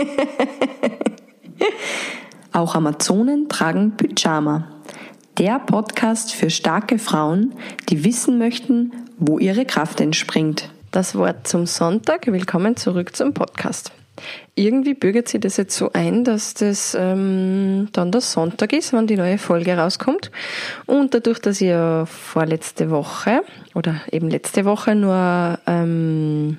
Auch Amazonen tragen Pyjama. Der Podcast für starke Frauen, die wissen möchten, wo ihre Kraft entspringt. Das Wort zum Sonntag. Willkommen zurück zum Podcast. Irgendwie bürgert sich das jetzt so ein, dass das ähm, dann der Sonntag ist, wenn die neue Folge rauskommt. Und dadurch, dass ich ja vorletzte Woche oder eben letzte Woche nur ähm,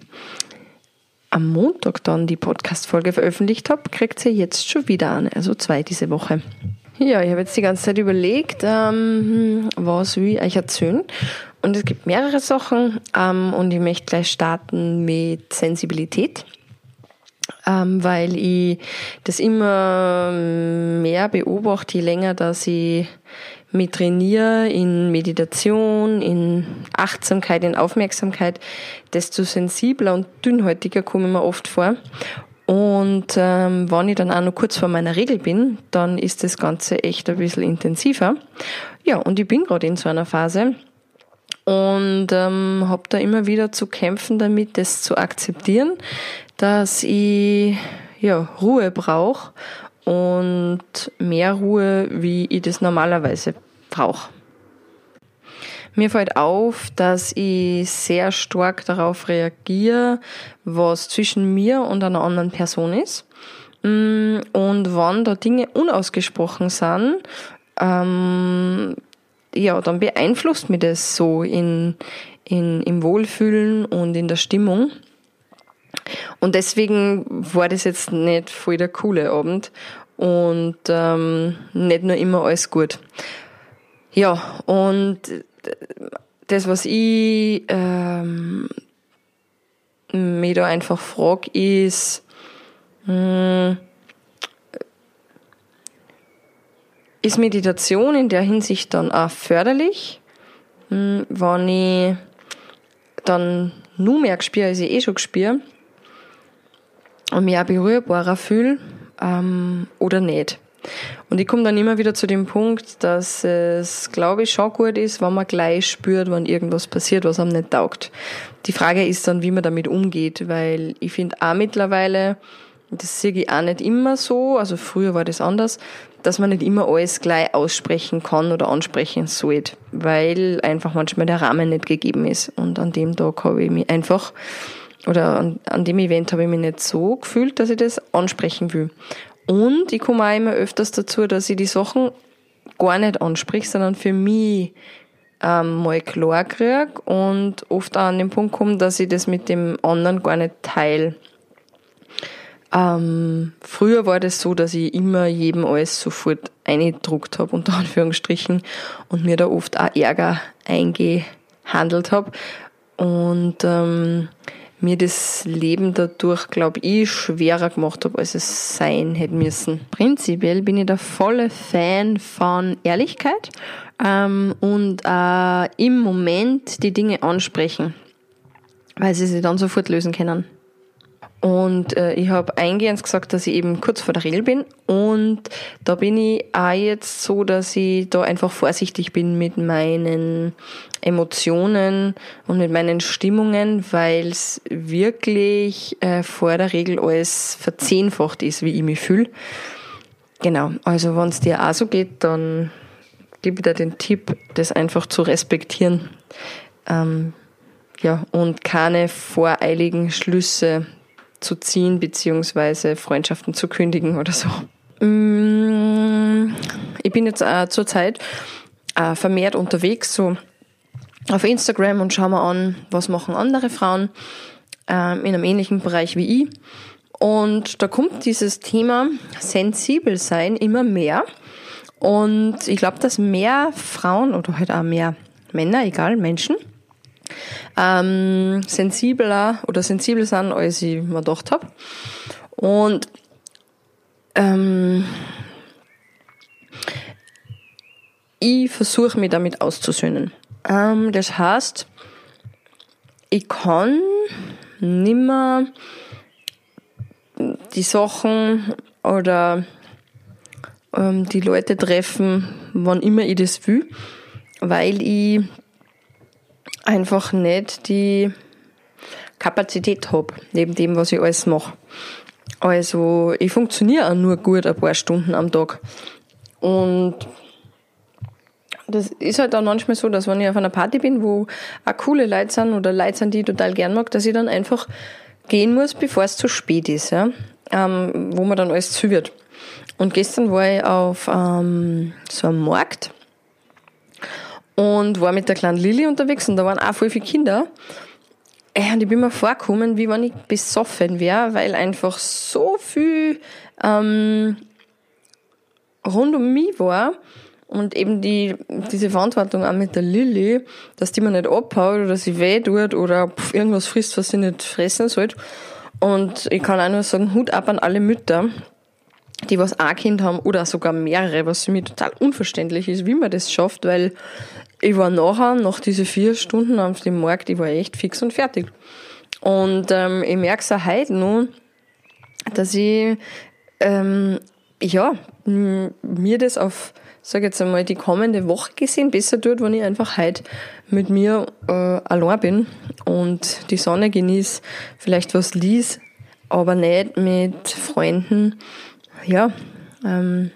am Montag dann die Podcast-Folge veröffentlicht habe, kriegt sie jetzt schon wieder eine, also zwei diese Woche. Ja, ich habe jetzt die ganze Zeit überlegt, ähm, was will ich euch erzählen. Und es gibt mehrere Sachen ähm, und ich möchte gleich starten mit Sensibilität ähm, weil ich das immer mehr beobachte, je länger, dass ich mich trainiere in Meditation, in Achtsamkeit, in Aufmerksamkeit, desto sensibler und dünnhäutiger komme ich mir oft vor. Und ähm, wenn ich dann auch noch kurz vor meiner Regel bin, dann ist das Ganze echt ein bisschen intensiver. Ja, und ich bin gerade in so einer Phase und ähm, habe da immer wieder zu kämpfen damit, das zu akzeptieren, dass ich ja, Ruhe brauche und mehr Ruhe, wie ich das normalerweise brauche. Mir fällt auf, dass ich sehr stark darauf reagiere, was zwischen mir und einer anderen Person ist. Mm, und wann da Dinge unausgesprochen sind, ähm, ja, dann beeinflusst mich das so in, in, im Wohlfühlen und in der Stimmung. Und deswegen war das jetzt nicht voll der coole Abend und ähm, nicht nur immer alles gut. Ja, und das, was ich ähm, mich da einfach frage, ist, mh, hm, ist Meditation in der Hinsicht dann auch förderlich, mh, hm, wenn ich dann nur mehr gespüre, als ich eh schon gespüre, und berührbarer fühle ähm, oder nicht. Und ich komme dann immer wieder zu dem Punkt, dass es, glaube ich, schon gut ist, wenn man gleich spürt, wenn irgendwas passiert, was einem nicht taugt. Die Frage ist dann, wie man damit umgeht, weil ich finde auch mittlerweile, das sehe ich auch nicht immer so, also früher war das anders, dass man nicht immer alles gleich aussprechen kann oder ansprechen sollte, weil einfach manchmal der Rahmen nicht gegeben ist. Und an dem Tag habe ich mich einfach oder an, an dem Event habe ich mich nicht so gefühlt, dass ich das ansprechen will. Und ich komme auch immer öfters dazu, dass ich die Sachen gar nicht anspreche, sondern für mich ähm, mal klar kriege und oft auch an den Punkt komme, dass ich das mit dem anderen gar nicht teile. Ähm, früher war das so, dass ich immer jedem alles sofort eingedruckt habe, unter Anführungsstrichen, und mir da oft auch Ärger eingehandelt habe. Und ähm, mir das Leben dadurch, glaube ich, schwerer gemacht habe, als es sein hätte müssen. Prinzipiell bin ich der volle Fan von Ehrlichkeit ähm, und äh, im Moment die Dinge ansprechen, weil sie sich dann sofort lösen können. Und äh, ich habe eingehend gesagt, dass ich eben kurz vor der Regel bin. Und da bin ich auch jetzt so, dass ich da einfach vorsichtig bin mit meinen Emotionen und mit meinen Stimmungen, weil es wirklich äh, vor der Regel alles verzehnfacht ist, wie ich mich fühle. Genau, also wenn es dir auch so geht, dann gebe ich dir den Tipp, das einfach zu respektieren. Ähm, ja, und keine voreiligen Schlüsse zu ziehen, beziehungsweise Freundschaften zu kündigen oder so. Mm, ich bin jetzt äh, zurzeit äh, vermehrt unterwegs, so auf Instagram und schaue mir an, was machen andere Frauen äh, in einem ähnlichen Bereich wie ich. Und da kommt dieses Thema sensibel sein immer mehr. Und ich glaube, dass mehr Frauen oder halt auch mehr Männer, egal, Menschen, ähm, sensibler oder sensibel sind, als ich mir gedacht habe. Und ähm, ich versuche mich damit auszusöhnen. Ähm, das heißt, ich kann nimmer die Sachen oder ähm, die Leute treffen, wann immer ich das will, weil ich einfach nicht die Kapazität habe, neben dem, was ich alles mache. Also ich funktioniere auch nur gut ein paar Stunden am Tag. Und das ist halt auch manchmal so, dass wenn ich auf einer Party bin, wo auch coole Leute sind oder Leute sind, die ich total gern mag, dass ich dann einfach gehen muss, bevor es zu spät ist, ja? Ähm, wo man dann alles zu wird. Und gestern war ich auf ähm, so einem Markt und war mit der kleinen Lilly unterwegs und da waren auch voll viele Kinder. Ja, und ich bin mir vorgekommen, wie wenn ich besoffen wäre, weil einfach so viel ähm, rund um mich war und eben die, diese Verantwortung auch mit der Lilly, dass die mir nicht abhaut oder sie weh tut oder irgendwas frisst, was sie nicht fressen sollte. Und ich kann auch nur sagen, Hut ab an alle Mütter, die was ein Kind haben oder sogar mehrere, was für mich total unverständlich ist, wie man das schafft, weil ich war nachher, nach diesen vier Stunden auf dem Markt, ich war echt fix und fertig. Und ähm, ich merke es auch heute noch, dass ich, ähm, ja, mir das auf, sag jetzt einmal, die kommende Woche gesehen besser tut, wenn ich einfach heute mit mir äh, allein bin und die Sonne genieße, vielleicht was lies, aber nicht mit Freunden, ja, ähm,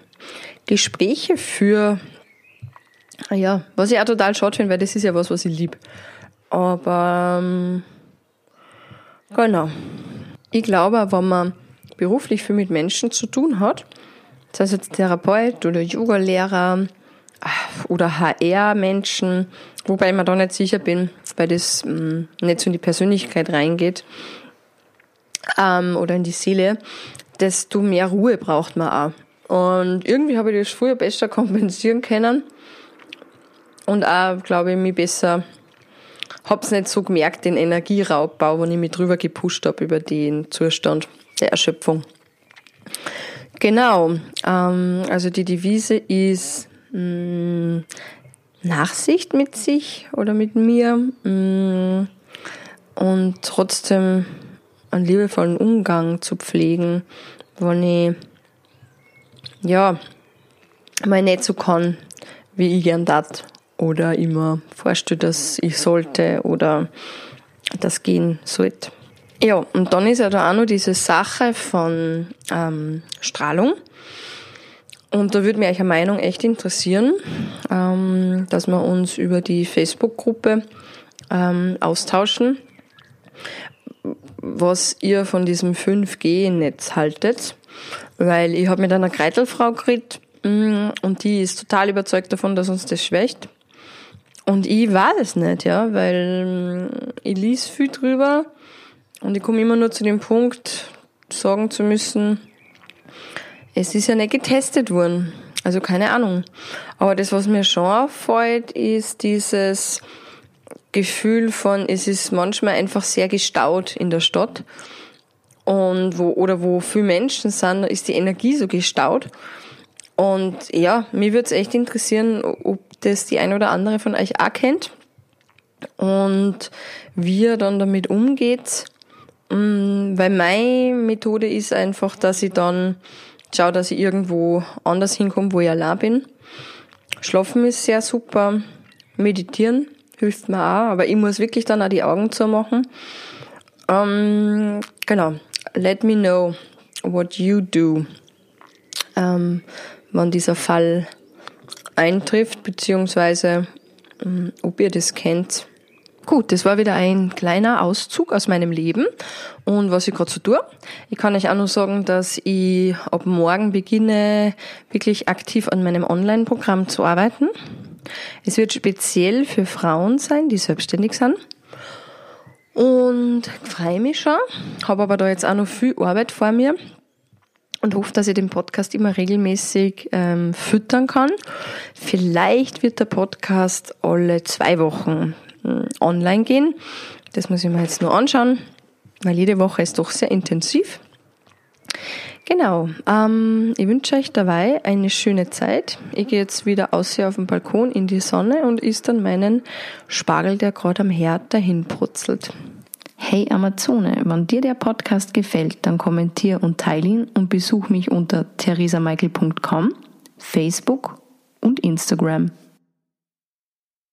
Gespräche für ja, was ich auch total schade finde, weil das ist ja was, was ich liebe. Aber ähm, genau. Ich glaube, wenn man beruflich viel mit Menschen zu tun hat, sei es jetzt Therapeut oder Yoga-Lehrer äh, oder HR-Menschen, wobei ich mir da nicht sicher bin, weil das ähm, nicht so in die Persönlichkeit reingeht ähm, oder in die Seele, desto mehr Ruhe braucht man auch. Und irgendwie habe ich das früher besser kompensieren können und auch, glaube ich, mich besser, hab's nicht so gemerkt, den Energieraubbau, wenn ich mich drüber gepusht habe über den Zustand der Erschöpfung. Genau, ähm, also die Devise ist mh, mm, Nachsicht mit sich oder mit mir mh, mm, und trotzdem einen liebevollen Umgang zu pflegen, wenn ich ja mal nicht so kann, wie ich gern tat oder immer vorstelle, dass ich sollte oder das gehen sollte. Ja, und dann ist ja da auch noch diese Sache von ähm, Strahlung. Und da würde mich eine Meinung echt interessieren, ähm, dass wir uns über die Facebook-Gruppe ähm, austauschen, was ihr von diesem 5G-Netz haltet. Weil ich habe mit einer Kreitelfrau geredet mm, und die ist total überzeugt davon, dass uns das schwächt. Und ich weiß es nicht, ja, weil mm, ich lese viel drüber und ich komme immer nur zu dem Punkt, sagen zu müssen, es ist ja nicht getestet worden. Also keine Ahnung. Aber das, was mir schon auffällt, ist dieses Gefühl von, es ist manchmal einfach sehr gestaut in der Stadt. Und wo, oder wo viele Menschen sind, ist die Energie so gestaut. Und ja, mir würde es echt interessieren, ob das die ein oder andere von euch auch kennt und wie ihr dann damit umgeht. Mm, weil meine Methode ist einfach, dass ich dann schaue, dass ich irgendwo anders hinkomme, wo ich allein bin. Schlafen ist sehr super. Meditieren hilft mir auch, aber ich muss wirklich dann auch die Augen zumachen. Ähm, genau. Let me know what you do, ähm, wenn dieser Fall eintrifft, beziehungsweise ähm, ob ihr das kennt. Gut, das war wieder ein kleiner Auszug aus meinem Leben und was ich gerade so tue. Ich kann euch auch nur sagen, dass ich ab morgen beginne, wirklich aktiv an meinem Online-Programm zu arbeiten. Es wird speziell für Frauen sein, die selbstständig sind. Und freue mich schon, habe aber da jetzt auch noch viel Arbeit vor mir und hoffe, dass ich den Podcast immer regelmäßig ähm, füttern kann. Vielleicht wird der Podcast alle zwei Wochen äh, online gehen. Das muss ich mir jetzt nur anschauen, weil jede Woche ist doch sehr intensiv. Genau, ähm, ich wünsche euch dabei eine schöne Zeit. Ich gehe jetzt wieder aus hier auf dem Balkon in die Sonne und isst dann meinen Spargel, der gerade am Herd dahin brutzelt. Hey Amazone, wenn dir der Podcast gefällt, dann kommentier und teile ihn und besuch mich unter theresamichael.com, Facebook und Instagram.